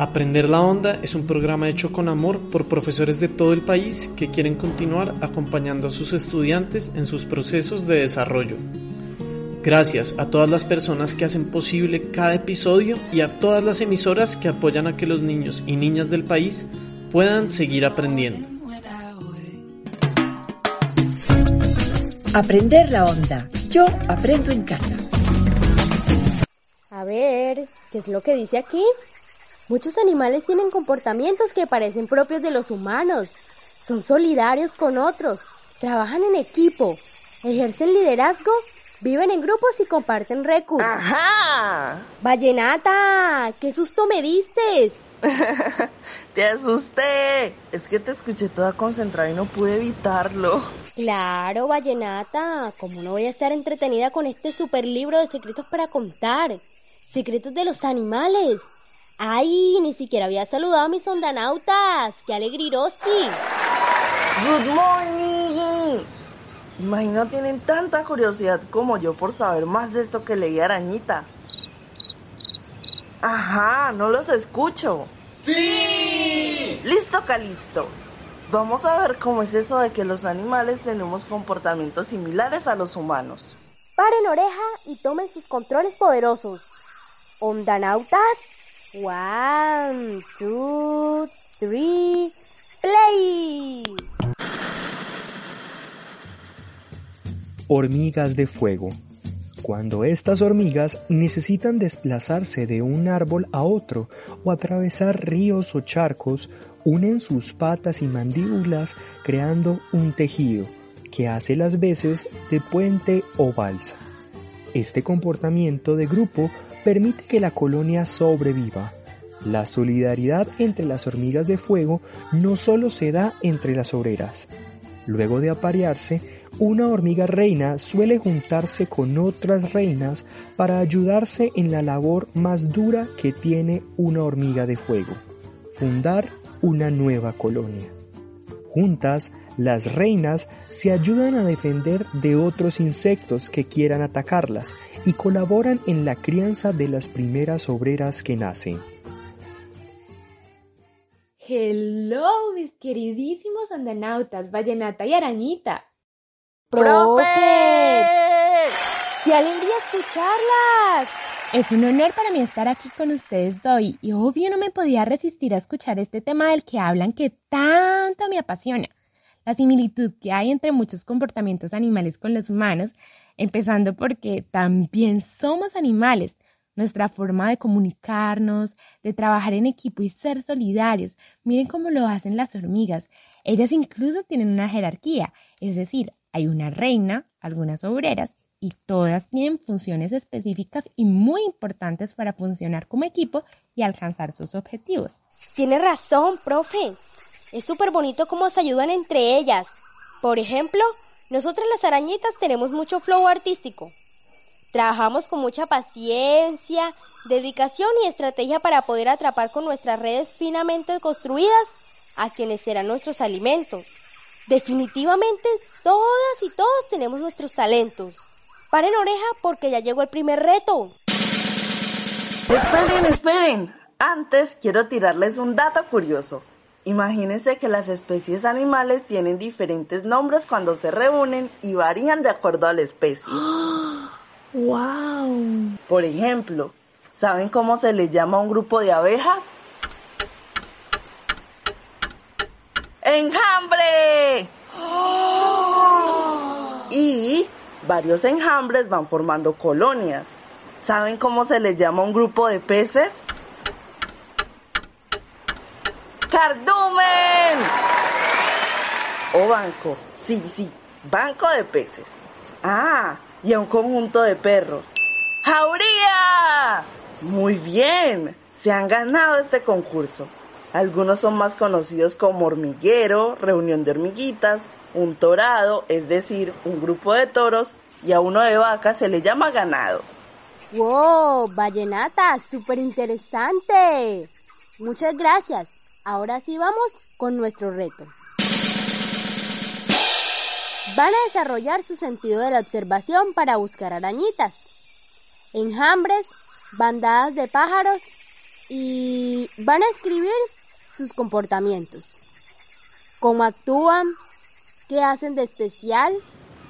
Aprender la Onda es un programa hecho con amor por profesores de todo el país que quieren continuar acompañando a sus estudiantes en sus procesos de desarrollo. Gracias a todas las personas que hacen posible cada episodio y a todas las emisoras que apoyan a que los niños y niñas del país puedan seguir aprendiendo. Aprender la onda. Yo aprendo en casa. A ver, ¿qué es lo que dice aquí? Muchos animales tienen comportamientos que parecen propios de los humanos. Son solidarios con otros, trabajan en equipo, ejercen liderazgo, viven en grupos y comparten recursos. ¡Ajá! Vallenata, qué susto me diste. te asusté. Es que te escuché toda concentrada y no pude evitarlo. Claro, Vallenata. ¿Cómo no voy a estar entretenida con este super libro de secretos para contar? Secretos de los animales. ¡Ay! Ni siquiera había saludado a mis ondanautas. ¡Qué alegriroski! ¡Good morning! Imagino tienen tanta curiosidad como yo por saber más de esto que leí Arañita. Ajá, no los escucho. ¡Sí! Listo, Calisto. Vamos a ver cómo es eso de que los animales tenemos comportamientos similares a los humanos. Paren oreja y tomen sus controles poderosos. Ondanautas, one, two, three, play. Hormigas de fuego. Cuando estas hormigas necesitan desplazarse de un árbol a otro o atravesar ríos o charcos, unen sus patas y mandíbulas creando un tejido que hace las veces de puente o balsa. Este comportamiento de grupo permite que la colonia sobreviva. La solidaridad entre las hormigas de fuego no solo se da entre las obreras. Luego de aparearse, una hormiga reina suele juntarse con otras reinas para ayudarse en la labor más dura que tiene una hormiga de fuego, fundar una nueva colonia. Juntas, las reinas se ayudan a defender de otros insectos que quieran atacarlas y colaboran en la crianza de las primeras obreras que nacen. Hello, mis queridísimos andanautas, Vallenata y Arañita. ¡Profe! ¡Qué alegría escucharlas! Es un honor para mí estar aquí con ustedes hoy y obvio no me podía resistir a escuchar este tema del que hablan que tanto me apasiona. La similitud que hay entre muchos comportamientos animales con los humanos, empezando porque también somos animales. Nuestra forma de comunicarnos, de trabajar en equipo y ser solidarios. Miren cómo lo hacen las hormigas. Ellas incluso tienen una jerarquía, es decir, hay una reina, algunas obreras y todas tienen funciones específicas y muy importantes para funcionar como equipo y alcanzar sus objetivos. Tiene razón, profe. Es súper bonito cómo se ayudan entre ellas. Por ejemplo, nosotras las arañitas tenemos mucho flow artístico. Trabajamos con mucha paciencia, dedicación y estrategia para poder atrapar con nuestras redes finamente construidas a quienes serán nuestros alimentos. Definitivamente todas y todos tenemos nuestros talentos. Paren oreja porque ya llegó el primer reto. Esperen, esperen. Antes quiero tirarles un dato curioso. Imagínense que las especies animales tienen diferentes nombres cuando se reúnen y varían de acuerdo a la especie. ¡Wow! Por ejemplo, ¿saben cómo se le llama a un grupo de abejas? ¡Enjambre! Y varios enjambres van formando colonias. ¿Saben cómo se les llama a un grupo de peces? ¡Cardumen! O banco. Sí, sí, banco de peces. Ah, y a un conjunto de perros. ¡Jauría! Muy bien, se han ganado este concurso. Algunos son más conocidos como hormiguero, reunión de hormiguitas, un torado, es decir, un grupo de toros, y a uno de vacas se le llama ganado. ¡Wow! Vallenata, súper interesante. Muchas gracias. Ahora sí vamos con nuestro reto. Van a desarrollar su sentido de la observación para buscar arañitas, enjambres, bandadas de pájaros y van a escribir sus comportamientos. ¿Cómo actúan? ¿Qué hacen de especial?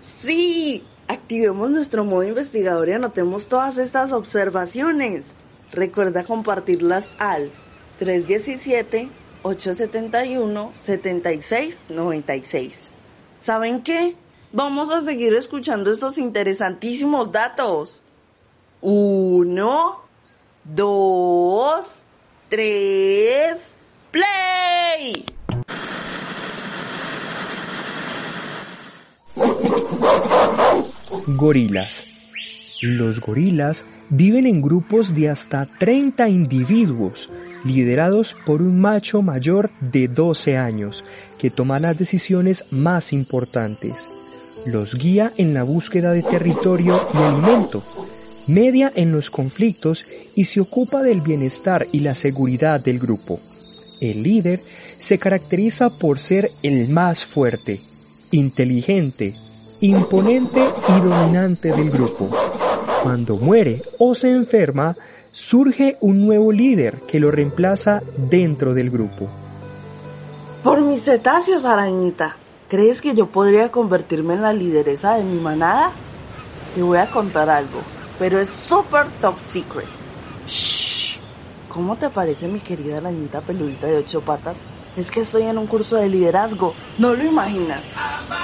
Sí, activemos nuestro modo investigador y anotemos todas estas observaciones. Recuerda compartirlas al 317-871-7696. ¿Saben qué? Vamos a seguir escuchando estos interesantísimos datos. Uno, dos, tres, play. Gorilas. Los gorilas viven en grupos de hasta 30 individuos, liderados por un macho mayor de 12 años, que toma las decisiones más importantes. Los guía en la búsqueda de territorio y alimento, media en los conflictos y se ocupa del bienestar y la seguridad del grupo. El líder se caracteriza por ser el más fuerte, inteligente, imponente y dominante del grupo. Cuando muere o se enferma, surge un nuevo líder que lo reemplaza dentro del grupo. Por mis cetáceos, arañita, ¿crees que yo podría convertirme en la lideresa de mi manada? Te voy a contar algo, pero es súper top secret. Shh. ¿Cómo te parece mi querida arañita peludita de ocho patas? Es que estoy en un curso de liderazgo, no lo imaginas.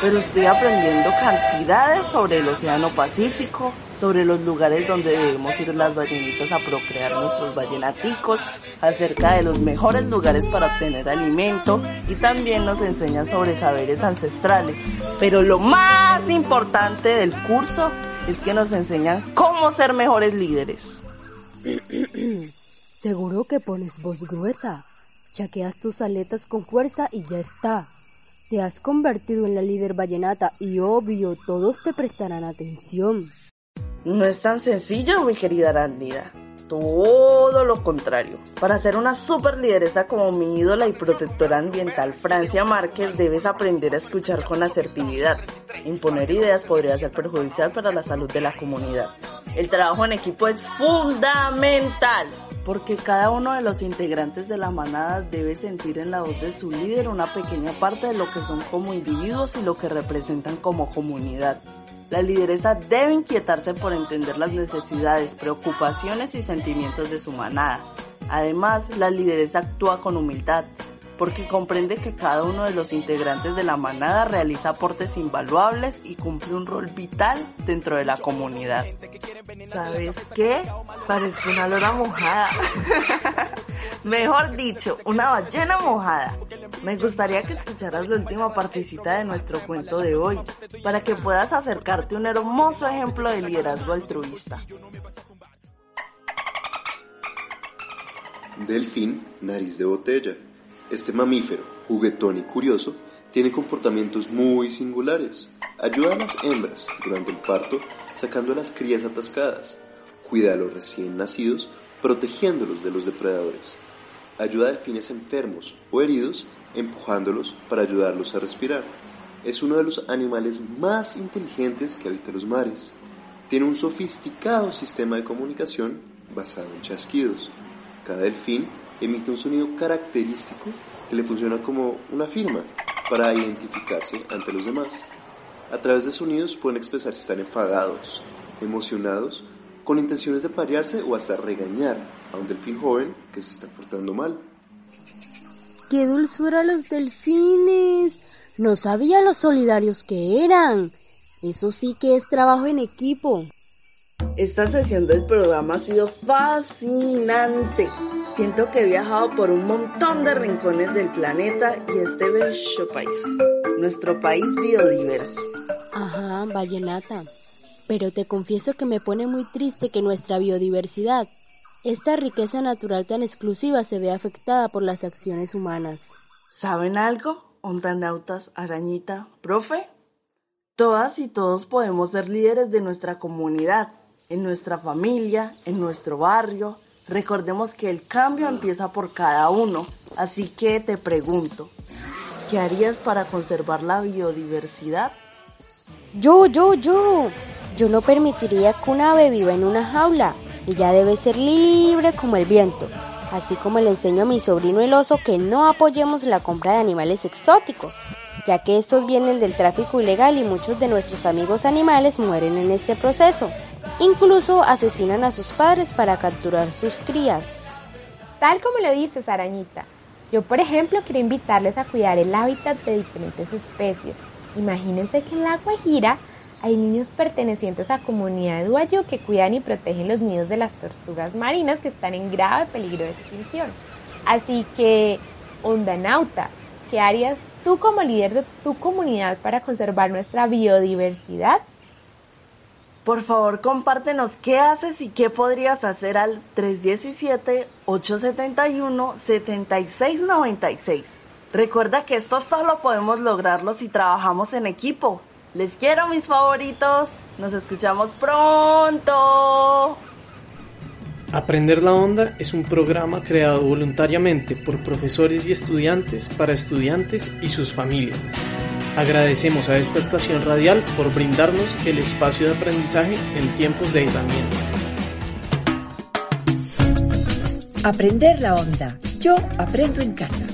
Pero estoy aprendiendo cantidades sobre el Océano Pacífico, sobre los lugares donde debemos ir las ballenitas a procrear nuestros ballenaticos, acerca de los mejores lugares para obtener alimento y también nos enseña sobre saberes ancestrales. Pero lo más importante del curso es que nos enseñan cómo ser mejores líderes. Seguro que pones voz gruesa. Chaqueas tus aletas con fuerza y ya está. Te has convertido en la líder vallenata y obvio todos te prestarán atención. No es tan sencillo, mi querida Arándida. Todo lo contrario. Para ser una super lideresa como mi ídola y protectora ambiental Francia Márquez, debes aprender a escuchar con asertividad. Imponer ideas podría ser perjudicial para la salud de la comunidad. El trabajo en equipo es fundamental porque cada uno de los integrantes de la manada debe sentir en la voz de su líder una pequeña parte de lo que son como individuos y lo que representan como comunidad. La lideresa debe inquietarse por entender las necesidades, preocupaciones y sentimientos de su manada. Además, la lideresa actúa con humildad, porque comprende que cada uno de los integrantes de la manada realiza aportes invaluables y cumple un rol vital dentro de la comunidad. ¿Sabes qué? Parece una lora mojada. Mejor dicho, una ballena mojada. Me gustaría que escucharas la última partecita de nuestro cuento de hoy, para que puedas acercarte a un hermoso ejemplo de liderazgo altruista. Delfín, nariz de botella. Este mamífero, juguetón y curioso, tiene comportamientos muy singulares. Ayuda a las hembras durante el parto sacando a las crías atascadas. Cuida a los recién nacidos protegiéndolos de los depredadores. Ayuda a delfines enfermos o heridos empujándolos para ayudarlos a respirar. Es uno de los animales más inteligentes que habita los mares. Tiene un sofisticado sistema de comunicación basado en chasquidos. Cada delfín emite un sonido característico que le funciona como una firma para identificarse ante los demás. A través de sonidos pueden expresar si están enfadados, emocionados, con intenciones de parearse o hasta regañar a un delfín joven que se está portando mal. ¡Qué dulzura los delfines! No sabía los solidarios que eran. Eso sí que es trabajo en equipo. Esta sesión del programa ha sido fascinante. Siento que he viajado por un montón de rincones del planeta y este bello país. Nuestro país biodiverso. Ajá, vallenata. Pero te confieso que me pone muy triste que nuestra biodiversidad, esta riqueza natural tan exclusiva, se vea afectada por las acciones humanas. ¿Saben algo? Ondanautas, arañita, profe. Todas y todos podemos ser líderes de nuestra comunidad en nuestra familia, en nuestro barrio. Recordemos que el cambio empieza por cada uno. Así que te pregunto, ¿qué harías para conservar la biodiversidad? Yo, yo, yo. Yo no permitiría que un ave viva en una jaula. Ella debe ser libre como el viento. así como le enseño a mi sobrino el oso que no apoyemos la compra de animales exóticos, ya que estos vienen del tráfico ilegal y muchos de nuestros amigos animales mueren en este proceso. Incluso asesinan a sus padres para capturar sus crías. Tal como lo dices, arañita. Yo, por ejemplo, quiero invitarles a cuidar el hábitat de diferentes especies. Imagínense que en la Guajira hay niños pertenecientes a comunidad Guayú que cuidan y protegen los nidos de las tortugas marinas que están en grave peligro de extinción. Así que, Ondanauta, ¿qué harías tú como líder de tu comunidad para conservar nuestra biodiversidad? Por favor, compártenos qué haces y qué podrías hacer al 317-871-7696. Recuerda que esto solo podemos lograrlo si trabajamos en equipo. Les quiero mis favoritos. Nos escuchamos pronto. Aprender la Onda es un programa creado voluntariamente por profesores y estudiantes para estudiantes y sus familias. Agradecemos a esta estación radial por brindarnos el espacio de aprendizaje en tiempos de aislamiento. Aprender la Onda. Yo aprendo en casa.